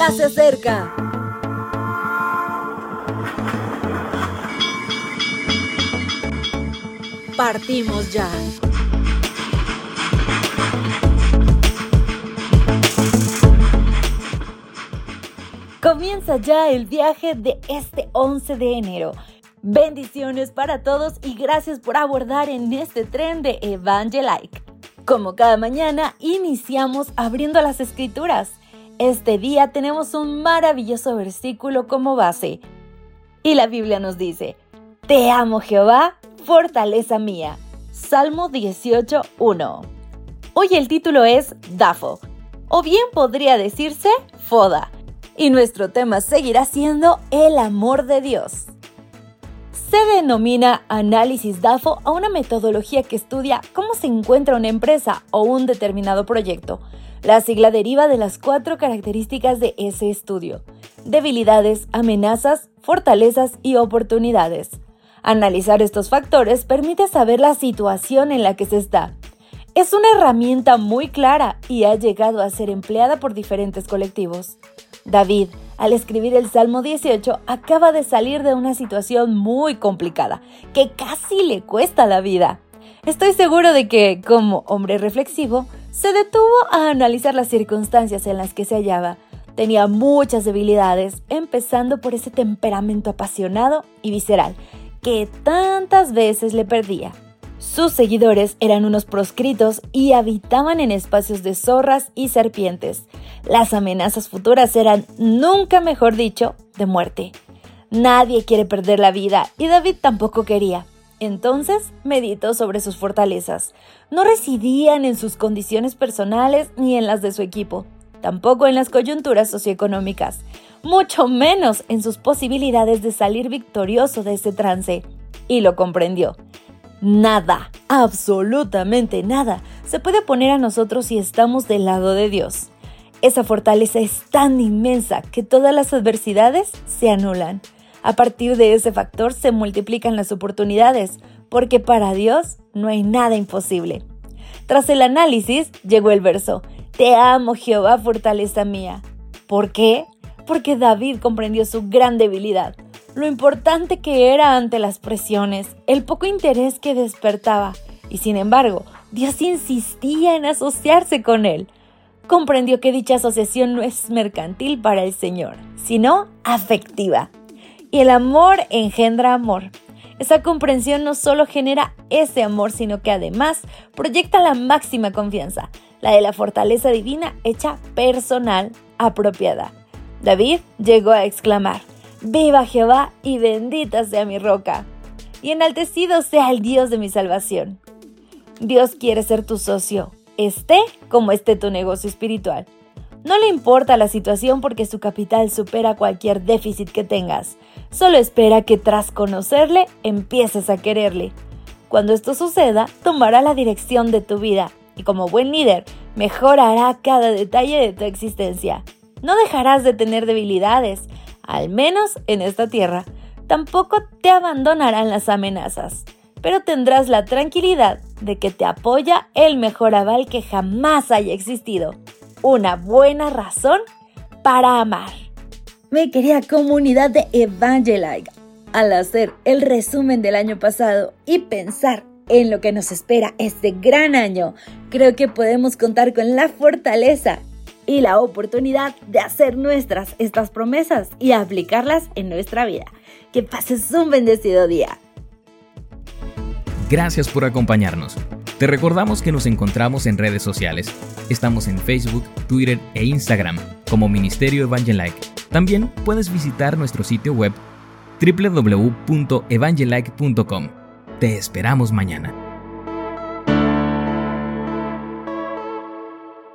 ya se acerca. Partimos ya. Comienza ya el viaje de este 11 de enero. Bendiciones para todos y gracias por abordar en este tren de Evangelike. Como cada mañana, iniciamos abriendo las escrituras. Este día tenemos un maravilloso versículo como base. Y la Biblia nos dice, Te amo Jehová, fortaleza mía. Salmo 18.1. Hoy el título es Dafo, o bien podría decirse Foda y nuestro tema seguirá siendo el amor de Dios. Se denomina análisis DAFO a una metodología que estudia cómo se encuentra una empresa o un determinado proyecto. La sigla deriva de las cuatro características de ese estudio. Debilidades, amenazas, fortalezas y oportunidades. Analizar estos factores permite saber la situación en la que se está. Es una herramienta muy clara y ha llegado a ser empleada por diferentes colectivos. David, al escribir el Salmo 18, acaba de salir de una situación muy complicada, que casi le cuesta la vida. Estoy seguro de que, como hombre reflexivo, se detuvo a analizar las circunstancias en las que se hallaba. Tenía muchas debilidades, empezando por ese temperamento apasionado y visceral, que tantas veces le perdía. Sus seguidores eran unos proscritos y habitaban en espacios de zorras y serpientes. Las amenazas futuras eran, nunca mejor dicho, de muerte. Nadie quiere perder la vida y David tampoco quería. Entonces meditó sobre sus fortalezas. No residían en sus condiciones personales ni en las de su equipo, tampoco en las coyunturas socioeconómicas, mucho menos en sus posibilidades de salir victorioso de ese trance. Y lo comprendió. Nada, absolutamente nada, se puede poner a nosotros si estamos del lado de Dios. Esa fortaleza es tan inmensa que todas las adversidades se anulan. A partir de ese factor se multiplican las oportunidades, porque para Dios no hay nada imposible. Tras el análisis llegó el verso, Te amo Jehová, fortaleza mía. ¿Por qué? Porque David comprendió su gran debilidad lo importante que era ante las presiones, el poco interés que despertaba, y sin embargo, Dios insistía en asociarse con él. Comprendió que dicha asociación no es mercantil para el Señor, sino afectiva. Y el amor engendra amor. Esa comprensión no solo genera ese amor, sino que además proyecta la máxima confianza, la de la fortaleza divina hecha personal, apropiada. David llegó a exclamar, Viva Jehová y bendita sea mi roca, y enaltecido sea el Dios de mi salvación. Dios quiere ser tu socio, esté como esté tu negocio espiritual. No le importa la situación porque su capital supera cualquier déficit que tengas. Solo espera que tras conocerle empieces a quererle. Cuando esto suceda, tomará la dirección de tu vida y como buen líder, mejorará cada detalle de tu existencia. No dejarás de tener debilidades, al menos en esta tierra. Tampoco te abandonarán las amenazas, pero tendrás la tranquilidad de que te apoya el mejor aval que jamás haya existido. Una buena razón para amar. Mi querida comunidad de Evangelike, al hacer el resumen del año pasado y pensar en lo que nos espera este gran año, creo que podemos contar con la fortaleza y la oportunidad de hacer nuestras estas promesas y aplicarlas en nuestra vida. Que pases un bendecido día. Gracias por acompañarnos. Te recordamos que nos encontramos en redes sociales. Estamos en Facebook, Twitter e Instagram como Ministerio Evangelike. También puedes visitar nuestro sitio web www.evangelike.com. Te esperamos mañana.